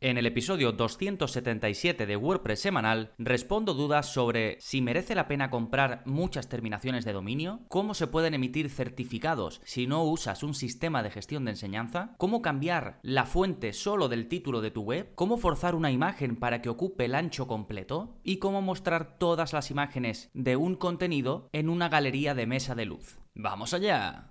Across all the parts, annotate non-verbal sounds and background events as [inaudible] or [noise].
En el episodio 277 de WordPress semanal respondo dudas sobre si merece la pena comprar muchas terminaciones de dominio, cómo se pueden emitir certificados si no usas un sistema de gestión de enseñanza, cómo cambiar la fuente solo del título de tu web, cómo forzar una imagen para que ocupe el ancho completo y cómo mostrar todas las imágenes de un contenido en una galería de mesa de luz. ¡Vamos allá!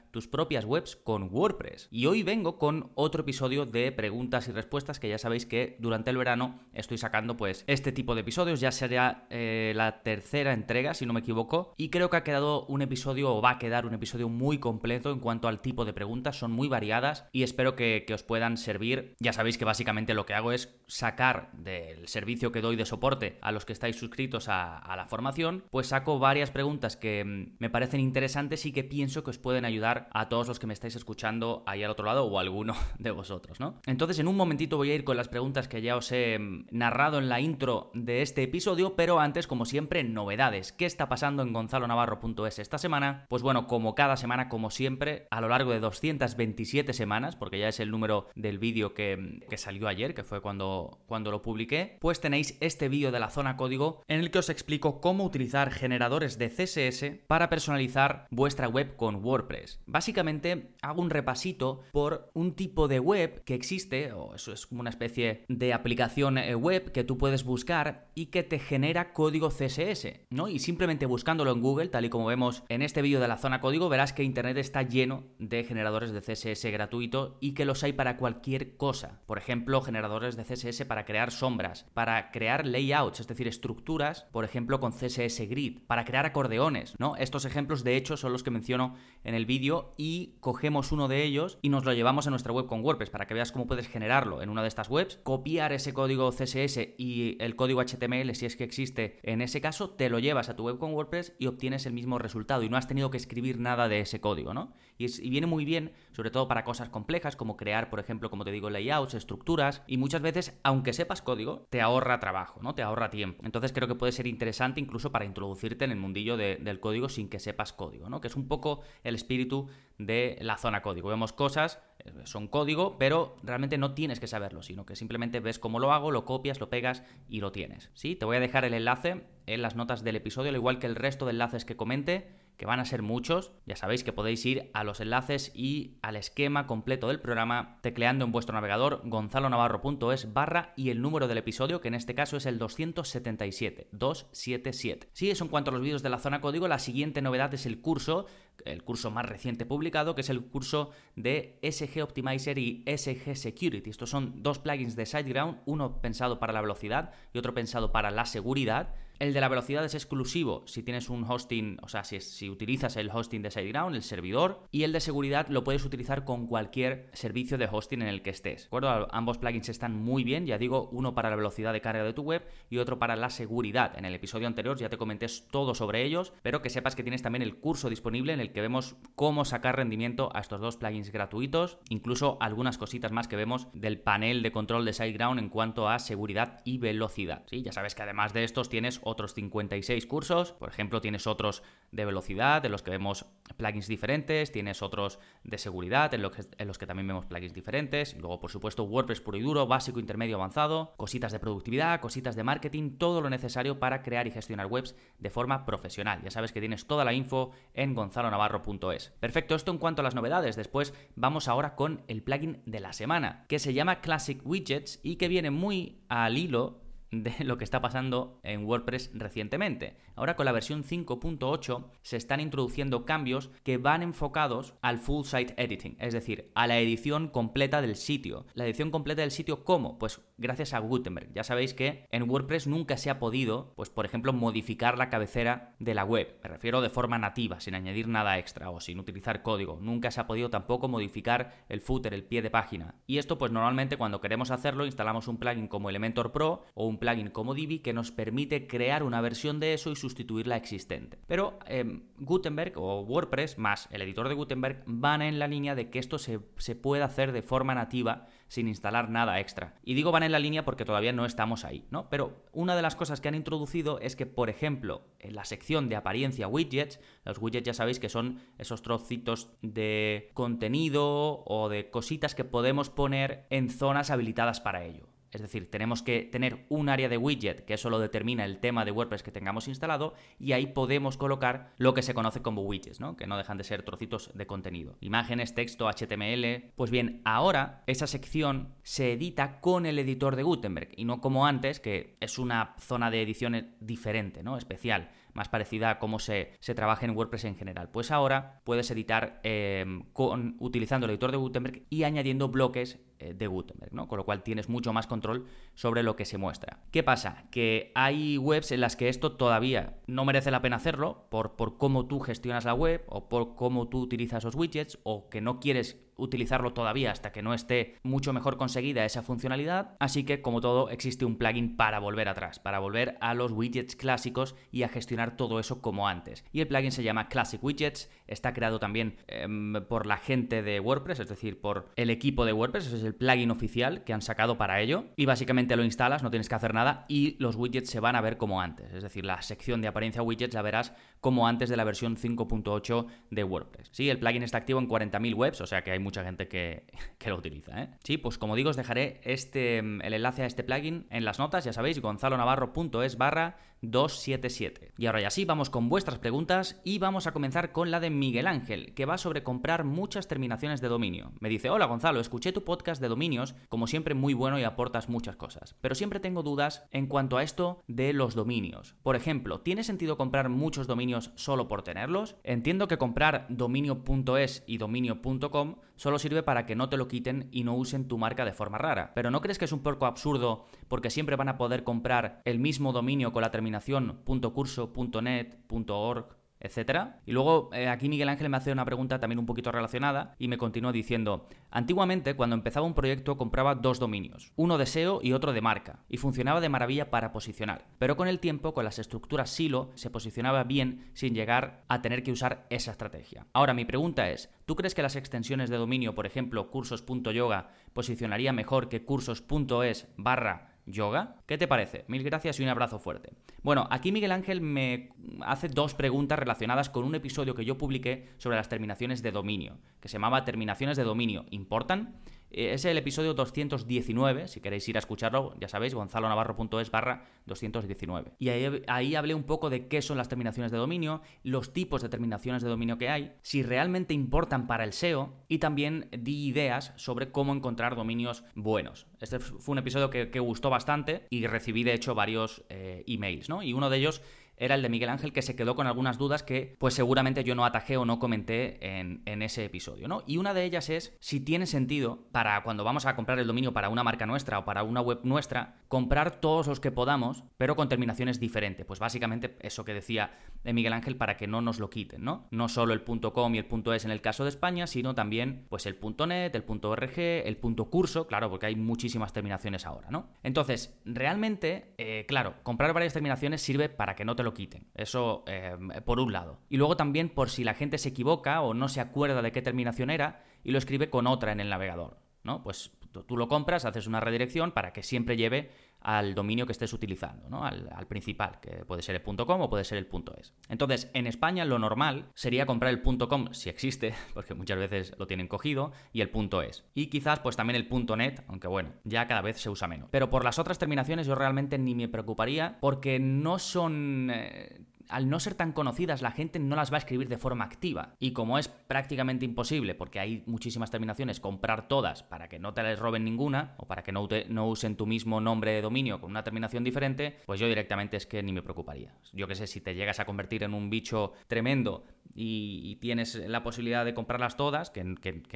tus propias webs con WordPress. Y hoy vengo con otro episodio de preguntas y respuestas que ya sabéis que durante el verano estoy sacando pues este tipo de episodios, ya será eh, la tercera entrega si no me equivoco, y creo que ha quedado un episodio o va a quedar un episodio muy completo en cuanto al tipo de preguntas, son muy variadas y espero que, os puedan servir. Ya sabéis que básicamente lo que hago es sacar del servicio que doy de soporte a los que estáis suscritos a, la formación, pues saco varias preguntas que mm, me parecen interesantes y que pienso que os pueden ayudar a todos los que me estáis escuchando ahí al otro lado o alguno [laughs] de vosotros, ¿no? Entonces en un momentito voy a ir con las preguntas que ya os he mm, narrado en la intro de este episodio, pero antes, como siempre, novedades. ¿Qué está pasando en gonzalonavarro.es esta semana? Pues bueno, como cada semana, como siempre, a lo largo de 227 semanas, porque ya es el número del vídeo que, salió ayer, que fue cuando, cuando lo publiqué, pues tenéis este vídeo de la zona código en el que os explico cómo utilizar generadores de CSS para personalizar vuestra web con WordPress. Básicamente hago un repasito por un tipo de web que existe, o eso es como una especie de aplicación eh, web que tú puedes buscar y que te genera código CSS, ¿no? Y simplemente buscándolo en Google, tal y como vemos en este vídeo de la zona código, verás que Internet está lleno de generadores de CSS gratuito y que los hay para cualquier cosa. Por ejemplo, generadores de CSS para crear sombras, para crear layouts, es decir, estructuras, por ejemplo, con CSS Grid, para crear acordeones, ¿no? Estos ejemplos, de hecho, son los que menciono en el vídeo y cogemos uno de ellos y nos lo llevamos a nuestra web con WordPress para que veas cómo puedes generarlo en una de estas webs, copiar ese código CSS y el código HTML, si es que existe en ese caso, te lo llevas a tu web con WordPress y obtienes el mismo resultado y no has tenido que escribir nada de ese código, ¿no? Y, viene muy bien, sobre todo para cosas complejas como crear, por ejemplo, como te digo, layouts, estructuras, y muchas veces, aunque sepas código, te ahorra trabajo, ¿no? Te ahorra tiempo. Entonces creo que puede ser interesante incluso para introducirte en el mundillo del código sin que sepas código, ¿no? Que es un poco el espíritu de la zona código. Vemos cosas, eh, son código, pero realmente no tienes que saberlo, sino que simplemente ves cómo lo hago, lo copias, lo pegas y lo tienes. ¿Sí? Te voy a dejar el enlace en las notas del episodio, al igual que el resto de enlaces que comente que van a ser muchos. Ya sabéis que podéis ir a los enlaces y al esquema completo del programa tecleando en vuestro navegador gonzalonavarro.es barra y el número del episodio, que en este caso es el 277, 277. Sí, eso en cuanto a los vídeos de la zona código, la siguiente novedad es el curso, el curso más reciente publicado, que es el curso de SG Optimizer y SG Security. Estos son dos plugins de SiteGround, uno pensado para la velocidad y otro pensado para la seguridad el de la velocidad es exclusivo si tienes un hosting, o sea, si, si utilizas el hosting de SiteGround, el servidor, y el de seguridad lo puedes utilizar con cualquier servicio de hosting en el que estés. ¿De? Ambos plugins están muy bien, ya digo, uno para la velocidad de carga de tu web y otro para la seguridad. En el episodio anterior ya te comenté todo sobre ellos, pero que sepas que tienes también el curso disponible en el que vemos cómo sacar rendimiento a estos dos plugins gratuitos, incluso algunas cositas más que vemos del panel de control de SiteGround en cuanto a seguridad y velocidad. Sí, ya sabes que además de estos tienes otros 56 cursos. Por ejemplo, tienes otros de velocidad, de los que vemos plugins diferentes, tienes otros de seguridad, en los que, en los que también vemos plugins diferentes. luego, por supuesto, WordPress puro y duro, básico, intermedio, avanzado, cositas de productividad, cositas de marketing, todo lo necesario para crear y gestionar webs de forma profesional. Ya sabes que tienes toda la info en gonzalonavarro.es. Perfecto, esto en cuanto a las novedades. Después vamos ahora con el plugin de la semana, que se llama Classic Widgets y que viene muy al hilo de lo que está pasando en WordPress recientemente. Ahora con la versión 5.8 se están introduciendo cambios que van enfocados al full site editing, es decir, a la edición completa del sitio. La edición completa del sitio, ¿cómo? Pues gracias a Gutenberg. Ya sabéis que en WordPress nunca se ha podido, pues por ejemplo, modificar la cabecera de la web. Me refiero de forma nativa, sin añadir nada extra o sin utilizar código. Nunca se ha podido tampoco modificar el footer, el pie de página. Y esto pues normalmente cuando queremos hacerlo instalamos un plugin como Elementor Pro o un plugin como Divi que nos permite crear una versión de eso y sustituir la existente. Pero em, Gutenberg o WordPress más el editor de Gutenberg van en la línea de que esto se, se pueda hacer de forma nativa sin instalar nada extra. Y digo van en la línea porque todavía no estamos ahí, ¿no? Pero una de las cosas que han introducido es que, por ejemplo, en la sección de apariencia widgets, los widgets ya sabéis que son esos trocitos de contenido o de cositas que podemos poner en zonas habilitadas para ello. Es decir, tenemos que tener un área de widget, que eso lo determina el tema de WordPress que tengamos instalado, y ahí podemos colocar lo que se conoce como widgets, ¿no? Que no dejan de ser trocitos de contenido. Imágenes, texto, HTML. Pues bien, ahora esa sección se edita con el editor de Gutenberg, y no como antes, que es una zona de edición diferente, ¿no? Especial más parecida a cómo se, trabaja en WordPress en general. Pues ahora puedes editar eh, con, utilizando el editor de Gutenberg y añadiendo bloques de Gutenberg, ¿no? Con lo cual tienes mucho más control sobre lo que se muestra. ¿Qué pasa? Que hay webs en las que esto todavía no merece la pena hacerlo por, por cómo tú gestionas la web o por cómo tú utilizas los widgets o que no quieres utilizarlo todavía hasta que no esté mucho mejor conseguida esa funcionalidad, así que como todo existe un plugin para volver atrás, para volver a los widgets clásicos y a gestionar todo eso como antes. Y el plugin se llama Classic Widgets, está creado también em, por la gente de WordPress, es decir, por el equipo de WordPress, es el plugin oficial que han sacado para ello y básicamente lo instalas, no tienes que hacer nada y los widgets se van a ver como antes, es decir, la sección de apariencia widgets la verás como antes de la versión 5.8 de WordPress. Sí, el plugin está activo en 40.000 webs, o sea que hay mucha gente [laughs] que, lo utiliza. ¿eh? Sí, pues como digo, os dejaré este, el enlace a este plugin en las notas, ya sabéis, gonzalonavarro.es barra 277. Y ahora ya sí, vamos con vuestras preguntas y vamos a comenzar con la de Miguel Ángel, que va sobre comprar muchas terminaciones de dominio. Me dice, hola Gonzalo, escuché tu podcast de dominios, como siempre muy bueno y aportas muchas cosas, pero siempre tengo dudas en cuanto a esto de los dominios. Por ejemplo, ¿tiene sentido comprar muchos dominios solo por tenerlos? Entiendo que comprar dominio.es y dominio.com solo sirve para que no te lo quiten y no usen tu marca de forma rara, pero ¿no crees que es un poco absurdo porque siempre van a poder comprar el mismo dominio con la terminación .curso.net.org etcétera. Y luego eh, aquí Miguel Ángel me hace una pregunta también un poquito relacionada y me continúa diciendo, antiguamente cuando empezaba un proyecto compraba dos dominios, uno de SEO y otro de marca, y funcionaba de maravilla para posicionar, pero con el tiempo, con las estructuras silo, se posicionaba bien sin llegar a tener que usar esa estrategia. Ahora mi pregunta es, ¿tú crees que las extensiones de dominio, por ejemplo, cursos.yoga, posicionaría mejor que cursos.es barra yoga. ¿Qué te parece? Mil gracias y un abrazo fuerte. Bueno, aquí Miguel Ángel me hace dos preguntas relacionadas con un episodio que yo publiqué sobre las terminaciones de dominio, que se llamaba Terminaciones de dominio. ¿Importan? Eh, es el episodio 219, si queréis ir a escucharlo, ya sabéis, gonzalonavarro.es barra 219. Y ahí, ahí, hablé un poco de qué son las terminaciones de dominio, los tipos de terminaciones de dominio que hay, si realmente importan para el SEO y también di ideas sobre cómo encontrar dominios buenos. Este fue un episodio que, gustó bastante y recibí de hecho varios eh, emails, ¿no? Y uno de ellos era el de Miguel Ángel, que se quedó con algunas dudas que pues seguramente yo no atajé o no comenté en, en, ese episodio, ¿no? Y una de ellas es si tiene sentido para cuando vamos a comprar el dominio para una marca nuestra o para una web nuestra, comprar todos los que podamos, pero con terminaciones diferentes. Pues básicamente eso que decía de Miguel Ángel para que no nos lo quiten, ¿no? No solo el .com y el .es en el caso de España, sino también pues el .net, el .org, el .curso, claro, porque hay muchísimas terminaciones ahora, ¿no? Entonces, realmente, eh, claro, comprar varias terminaciones sirve para que no te lo quiten. Eso eh, por un lado. Y luego también por si la gente se equivoca o no se acuerda de qué terminación era y lo escribe con otra en el navegador, ¿no? Pues tú lo compras, haces una redirección para que siempre lleve al dominio que estés utilizando, ¿no? al, principal, que puede ser el .com o puede ser el .es. Entonces, en España lo normal sería comprar el .com si existe, [laughs] porque muchas veces lo tienen cogido, y el .es. Y quizás pues también el .net, aunque bueno, ya cada vez se usa menos. Pero por las otras terminaciones yo realmente ni me preocuparía porque no son eh, al no ser tan conocidas, la gente no las va a escribir de forma activa. Y como es prácticamente imposible, porque hay muchísimas terminaciones, comprar todas para que no te les roben ninguna, o para que no, no usen tu mismo nombre de dominio con una terminación diferente, pues yo directamente es que ni me preocuparía. Yo que sé, si te llegas a convertir en un bicho tremendo y, tienes la posibilidad de comprarlas todas, que,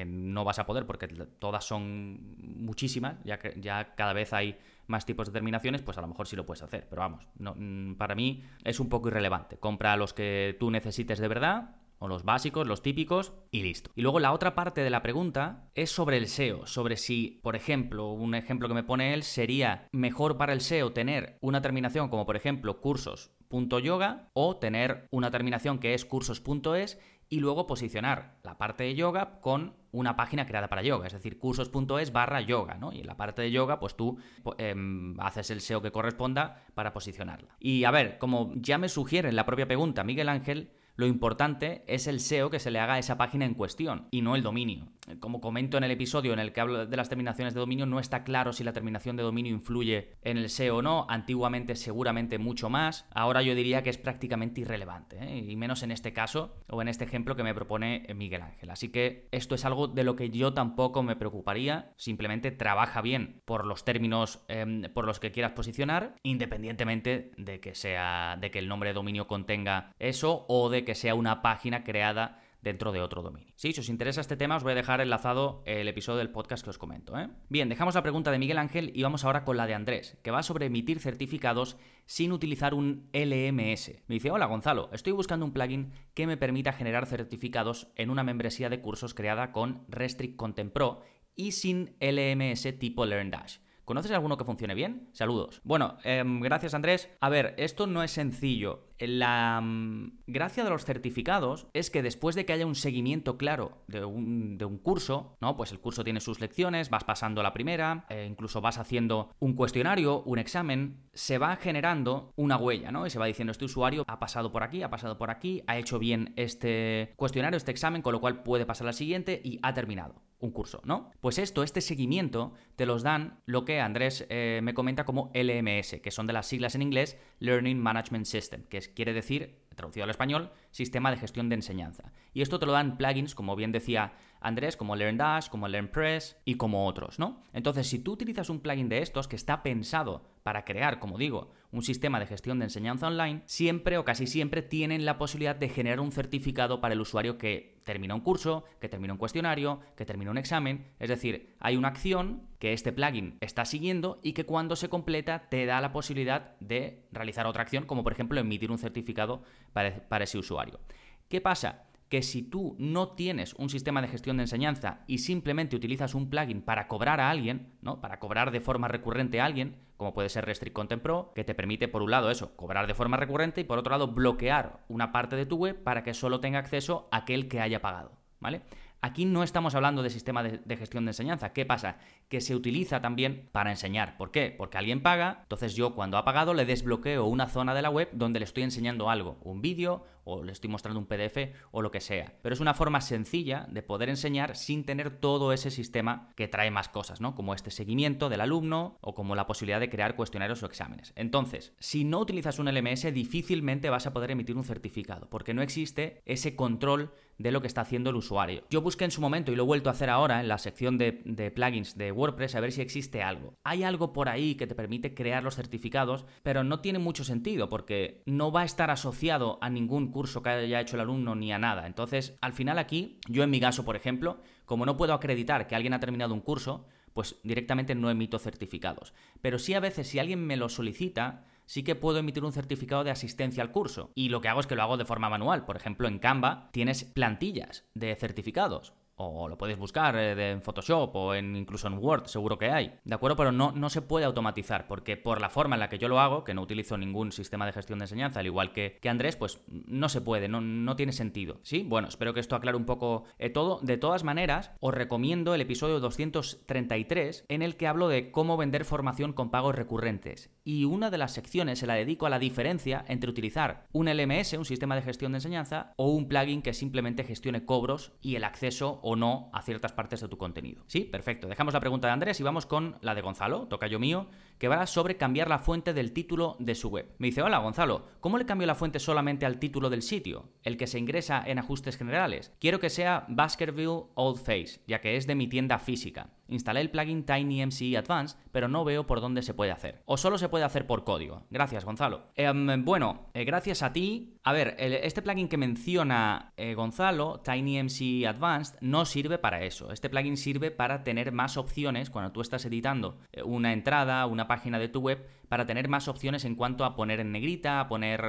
no vas a poder porque todas son muchísimas, ya que ya cada vez hay más tipos de terminaciones, pues a lo mejor sí lo puedes hacer. Pero vamos, no, mm, para mí es un poco irrelevante. Compra los que tú necesites de verdad o los básicos, los típicos, y listo. Y luego la otra parte de la pregunta es sobre el SEO, sobre si, por ejemplo, un ejemplo que me pone él sería mejor para el SEO tener una terminación como por ejemplo cursos.yoga o tener una terminación que es cursos.es y luego posicionar la parte de yoga con una página creada para yoga, es decir, cursos.es barra yoga, ¿no? Y en la parte de yoga, pues tú em, haces el SEO que corresponda para posicionarla. Y a ver, como ya me sugiere en la propia pregunta Miguel Ángel, lo importante es el SEO que se le haga a esa página en cuestión y no el dominio. Como comento en el episodio en el que hablo de las terminaciones de dominio, no está claro si la terminación de dominio influye en el SEO o no. Antiguamente seguramente mucho más. Ahora yo diría que es prácticamente irrelevante. ¿eh? Y menos en este caso o en este ejemplo que me propone Miguel Ángel. Así que esto es algo de lo que yo tampoco me preocuparía. Simplemente trabaja bien por los términos em, por los que quieras posicionar, independientemente de que sea de que el nombre de dominio contenga eso o de que sea una página creada dentro de otro dominio. Sí, si os interesa este tema, os voy a dejar enlazado el episodio del podcast que os comento. ¿eh? Bien, dejamos la pregunta de Miguel Ángel y vamos ahora con la de Andrés, que va sobre emitir certificados sin utilizar un LMS. Me dice, hola Gonzalo, estoy buscando un plugin que me permita generar certificados en una membresía de cursos creada con Restrict Content Pro y sin LMS tipo LearnDash. ¿Conoces alguno que funcione bien? Saludos. Bueno, em, gracias Andrés. A ver, esto no es sencillo. La mm, gracia de los certificados es que después de que haya un seguimiento claro de un, curso, ¿no? Pues el curso tiene sus lecciones, vas pasando la primera, eh, incluso vas haciendo un cuestionario, un examen, se va generando una huella, ¿no? Y se va diciendo, este usuario ha pasado por aquí, ha pasado por aquí, ha hecho bien este cuestionario, este examen, con lo cual puede pasar al siguiente y ha terminado un curso, ¿no? Pues esto, este seguimiento, te los dan lo que Andrés eh, me comenta como LMS, que son de las siglas en inglés Learning Management System, que quiere decir, traducido al español, sistema de gestión de enseñanza. Y esto te lo dan plugins, como bien decía Andrés, como LearnDash, como LearnPress y como otros, ¿no? Entonces, si tú utilizas un plugin de estos que está pensado para crear, como digo, un sistema de gestión de enseñanza online, siempre o casi siempre tienen la posibilidad de generar un certificado para el usuario que termina un curso, que termina un cuestionario, que termina un examen. Es decir, hay una acción que este plugin está siguiendo y que cuando se completa te da la posibilidad de realizar otra acción, como por ejemplo emitir un certificado para, ese usuario. ¿Qué pasa? Que si tú no tienes un sistema de gestión de enseñanza y simplemente utilizas un plugin para cobrar a alguien, ¿no? Para cobrar de forma recurrente a alguien, como puede ser Restrict Content Pro, que te permite por un lado eso, cobrar de forma recurrente y por otro lado bloquear una parte de tu web para que solo tenga acceso aquel que haya pagado, ¿vale? Aquí no estamos hablando de sistema de, gestión de enseñanza. ¿Qué pasa? Que se utiliza también para enseñar. ¿Por qué? Porque alguien paga, entonces yo cuando ha pagado le desbloqueo una zona de la web donde le estoy enseñando algo, un vídeo o le estoy mostrando un PDF o lo que sea. Pero es una forma sencilla de poder enseñar sin tener todo ese sistema que trae más cosas, ¿no? Como este seguimiento del alumno o como la posibilidad de crear cuestionarios o exámenes. Entonces, si no utilizas un LMS, difícilmente vas a poder emitir un certificado, porque no existe ese control de lo que está haciendo el usuario. Yo busqué en su momento y lo he vuelto a hacer ahora en la sección de, plugins de WordPress a ver si existe algo. Hay algo por ahí que te permite crear los certificados, pero no tiene mucho sentido porque no va a estar asociado a ningún curso que haya hecho el alumno ni a nada. Entonces, al final aquí, yo en mi caso, por ejemplo, como no puedo acreditar que alguien ha terminado un curso, pues directamente no emito certificados. Pero sí a veces si alguien me lo solicita, sí que puedo emitir un certificado de asistencia al curso. Y lo que hago es que lo hago de forma manual. Por ejemplo, en Canva tienes plantillas de certificados o lo puedes buscar eh, en Photoshop o en, incluso en Word, seguro que hay. ¿De acuerdo? Pero no, no se puede automatizar, porque por la forma en la que yo lo hago, que no utilizo ningún sistema de gestión de enseñanza, al igual que, que Andrés, pues no se puede, no, no tiene sentido. ¿Sí? Bueno, espero que esto aclare un poco eh, todo. De todas maneras, os recomiendo el episodio 233, en el que hablo de cómo vender formación con pagos recurrentes. Y una de las secciones se la dedico a la diferencia entre utilizar un LMS, un sistema de gestión de enseñanza, o un plugin que simplemente gestione cobros y el acceso o no a ciertas partes de tu contenido. Sí, perfecto. Dejamos la pregunta de Andrés y vamos con la de Gonzalo, tocayo mío, que va sobre cambiar la fuente del título de su web. Me dice, hola Gonzalo, ¿cómo le cambio la fuente solamente al título del sitio, el que se ingresa en ajustes generales? Quiero que sea Baskerville Old Face, ya que es de mi tienda física. Instalé el plugin TinyMCE Advanced, pero no veo por dónde se puede hacer. O solo se puede hacer por código. Gracias, Gonzalo. Em, bueno, eh, gracias a ti. A ver, este plugin que menciona eh, Gonzalo, TinyMCE Advanced, no sirve para eso. Este plugin sirve para tener más opciones cuando tú estás editando eh, una entrada, una página de tu web para tener más opciones en cuanto a poner en negrita, a poner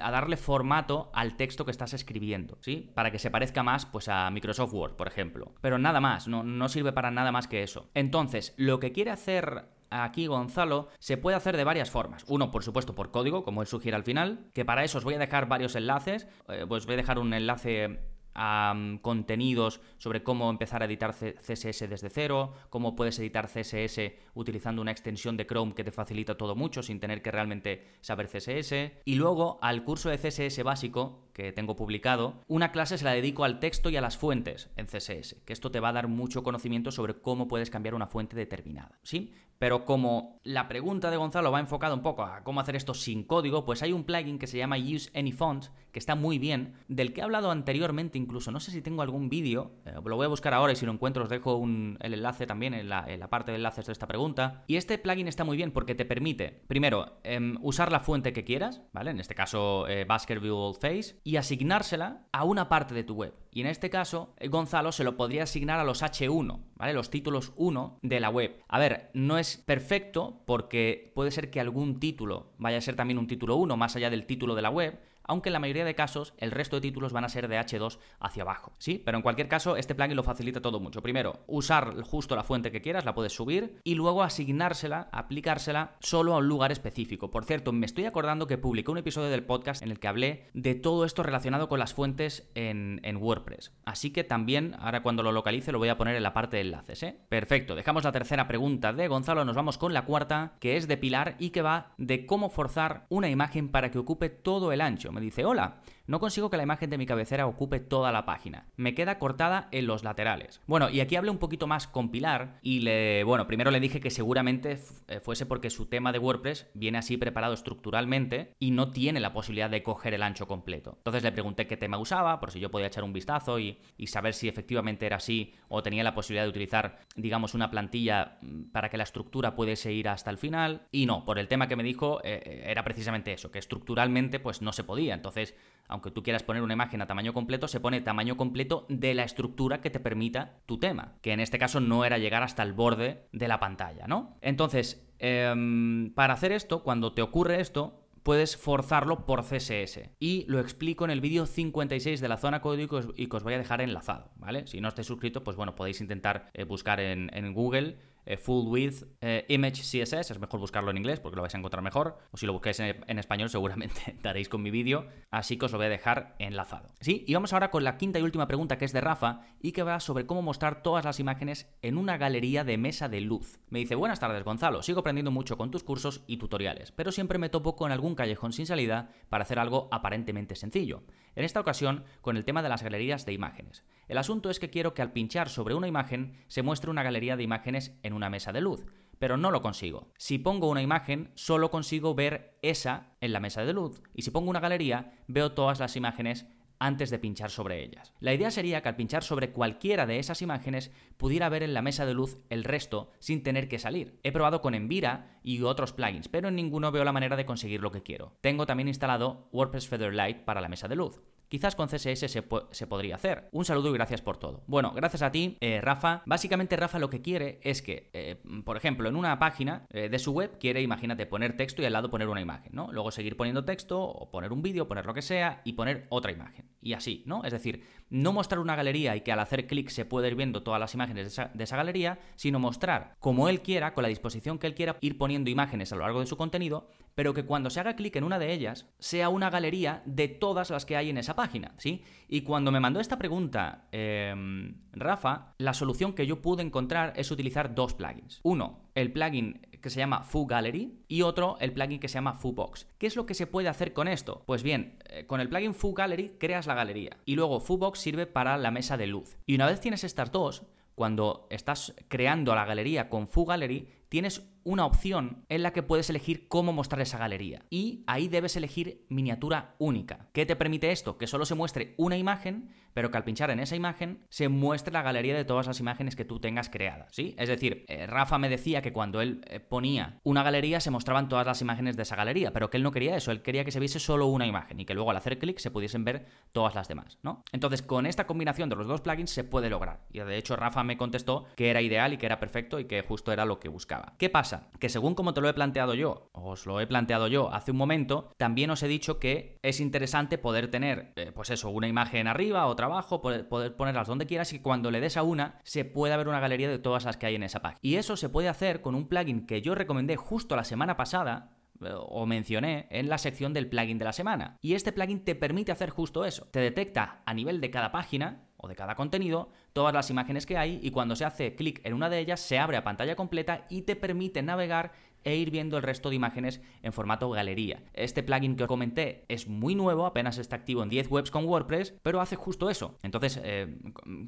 a darle formato al texto que estás escribiendo, ¿sí? Para que se parezca más pues a Microsoft Word, por ejemplo. Pero nada más, no, no sirve para nada más que eso. Entonces, lo que quiere hacer aquí Gonzalo se puede hacer de varias formas. Uno, por supuesto, por código, como él sugiere al final, que para eso os voy a dejar varios enlaces. Eh, pues voy a dejar un enlace a contenidos sobre cómo empezar a editar CSS desde cero, cómo puedes editar CSS utilizando una extensión de Chrome que te facilita todo mucho sin tener que realmente saber CSS. Y luego al curso de CSS básico que tengo publicado, una clase se la dedico al texto y a las fuentes en CSS, que esto te va a dar mucho conocimiento sobre cómo puedes cambiar una fuente determinada, ¿sí? Pero como la pregunta de Gonzalo va enfocada un poco a cómo hacer esto sin código, pues hay un plugin que se llama Use Any Font, que está muy bien, del que he hablado anteriormente incluso, no sé si tengo algún vídeo, eh, lo voy a buscar ahora y si lo encuentro os dejo el enlace también en la, parte de enlaces de esta pregunta. Y este plugin está muy bien porque te permite, primero, em, usar la fuente que quieras, ¿vale? En este caso, eh, Baskerville Face, y asignársela a una parte de tu web. Y en este caso, eh, Gonzalo se lo podría asignar a los H1, ¿vale? Los títulos 1 de la web. A ver, no es perfecto porque puede ser que algún título vaya a ser también un título 1 más allá del título de la web, aunque en la mayoría de casos el resto de títulos van a ser de H2 hacia abajo, ¿sí? Pero en cualquier caso, este plugin lo facilita todo mucho. Primero, usar justo la fuente que quieras, la puedes subir, y luego asignársela, aplicársela solo a un lugar específico. Por cierto, me estoy acordando que publiqué un episodio del podcast en el que hablé de todo esto relacionado con las fuentes en, WordPress. Así que también, ahora cuando lo localice, lo voy a poner en la parte de enlaces, ¿eh? Perfecto, dejamos la tercera pregunta de Gonzalo, nos vamos con la cuarta, que es de Pilar y que va de cómo forzar una imagen para que ocupe todo el ancho me dice, hola, no consigo que la imagen de mi cabecera ocupe toda la página. Me queda cortada en los laterales. Bueno, y aquí hablé un poquito más con Pilar y le, bueno, primero le dije que seguramente eh, fuese porque su tema de WordPress viene así preparado estructuralmente y no tiene la posibilidad de coger el ancho completo. Entonces le pregunté qué tema usaba, por si yo podía echar un vistazo y, saber si efectivamente era así o tenía la posibilidad de utilizar, digamos, una plantilla mm, para que la estructura pudiese ir hasta el final. Y no, por el tema que me dijo eh, eh, era precisamente eso, que estructuralmente pues no se podía. Entonces aunque tú quieras poner una imagen a tamaño completo, se pone tamaño completo de la estructura que te permita tu tema, que en este caso no era llegar hasta el borde de la pantalla, ¿no? Entonces, em, para hacer esto, cuando te ocurre esto, puedes forzarlo por CSS. Y lo explico en el vídeo 56 de la zona código y que os voy a dejar enlazado, ¿vale? Si no estáis suscrito, pues bueno, podéis intentar eh, buscar en Google eh, full width eh, image CSS, es mejor buscarlo en inglés porque lo vais a encontrar mejor, o si lo busquáis en, español seguramente [laughs] daréis con mi vídeo, así que os lo voy a dejar enlazado. Sí, y vamos ahora con la quinta y última pregunta que es de Rafa y que va sobre cómo mostrar todas las imágenes en una galería de mesa de luz. Me dice, buenas tardes Gonzalo, sigo aprendiendo mucho con tus cursos y tutoriales, pero siempre me topo con algún callejón sin salida para hacer algo aparentemente sencillo. En esta ocasión, con el tema de las galerías de imágenes. El asunto es que quiero que al pinchar sobre una imagen se muestre una galería de imágenes en una mesa de luz, pero no lo consigo. Si pongo una imagen, solo consigo ver esa en la mesa de luz, y si pongo una galería, veo todas las imágenes antes de pinchar sobre ellas. La idea sería que al pinchar sobre cualquiera de esas imágenes pudiera ver en la mesa de luz el resto sin tener que salir. He probado con Envira y otros plugins, pero en ninguno veo la manera de conseguir lo que quiero. Tengo también instalado WordPress Featherlight para la mesa de luz. Quizás con CSS se, podría hacer. Un saludo y gracias por todo. Bueno, gracias a ti, eh, Rafa. Básicamente, Rafa lo que quiere es que, eh, por ejemplo, en una página eh, de su web, quiere, imagínate, poner texto y al lado poner una imagen, ¿no? Luego seguir poniendo texto o poner un vídeo, poner lo que sea y poner otra imagen. Y así, ¿no? Es decir, no mostrar una galería y que al hacer clic se pueda ir viendo todas las imágenes de esa, galería, sino mostrar como él quiera, con la disposición que él quiera, ir poniendo imágenes a lo largo de su contenido, pero que cuando se haga clic en una de ellas, sea una galería de todas las que hay en esa página, ¿sí? Y cuando me mandó esta pregunta em, Rafa, la solución que yo pude encontrar es utilizar dos plugins. Uno, el plugin que se llama Foo Gallery y otro, el plugin que se llama Foo Box. ¿Qué es lo que se puede hacer con esto? Pues bien, eh, con el plugin Foo Gallery creas la galería y luego Foo Box sirve para la mesa de luz. Y una vez tienes estas dos, cuando estás creando la galería con Foo Gallery, tienes una opción en la que puedes elegir cómo mostrar esa galería. Y ahí debes elegir miniatura única. ¿Qué te permite esto? Que solo se muestre una imagen, pero que al pinchar en esa imagen se muestre la galería de todas las imágenes que tú tengas creadas. ¿Sí? Es decir, eh, Rafa me decía que cuando él eh, ponía una galería se mostraban todas las imágenes de esa galería, pero que él no quería eso, él quería que se viese solo una imagen y que luego al hacer clic se pudiesen ver todas las demás, ¿no? Entonces, con esta combinación de los dos plugins se puede lograr. Y de hecho, Rafa me contestó que era ideal y que era perfecto y que justo era lo que buscaba. ¿Qué pasa? Que según como te lo he planteado yo, os lo he planteado yo hace un momento, también os he dicho que es interesante poder tener, eh, pues eso, una imagen arriba, otra abajo, poder, poder ponerlas donde quieras y cuando le des a una se pueda ver una galería de todas las que hay en esa página. Y eso se puede hacer con un plugin que yo recomendé justo la semana pasada, eh, o mencioné en la sección del plugin de la semana. Y este plugin te permite hacer justo eso. Te detecta a nivel de cada página o de cada contenido todas las imágenes que hay y cuando se hace clic en una de ellas se abre a pantalla completa y te permite navegar e ir viendo el resto de imágenes en formato galería. Este plugin que os comenté es muy nuevo, apenas está activo en 10 webs con WordPress, pero hace justo eso. Entonces, eh,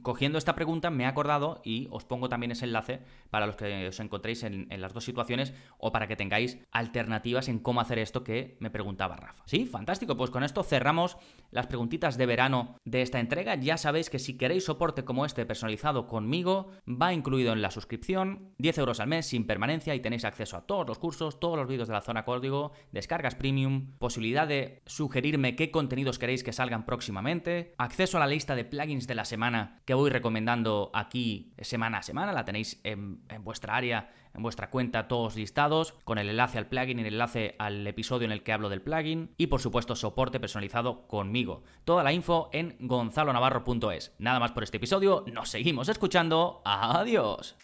cogiendo esta pregunta, me he acordado y os pongo también ese enlace para los que os encontréis en, las dos situaciones o para que tengáis alternativas en cómo hacer esto que me preguntaba Rafa. Sí, fantástico. Pues con esto cerramos las preguntitas de verano de esta entrega. Ya sabéis que si queréis soporte como este personalizado conmigo, va incluido en la suscripción, 10 euros al mes sin permanencia y tenéis acceso a todo los cursos, todos los vídeos de la zona código, descargas premium, posibilidad de sugerirme qué contenidos queréis que salgan próximamente, acceso a la lista de plugins de la semana que voy recomendando aquí semana a semana, la tenéis en, en vuestra área, en vuestra cuenta todos listados, con el enlace al plugin y el enlace al episodio en el que hablo del plugin, y por supuesto soporte personalizado conmigo. Toda la info en gonzalonavarro.es. Nada más por este episodio, nos seguimos escuchando, adiós.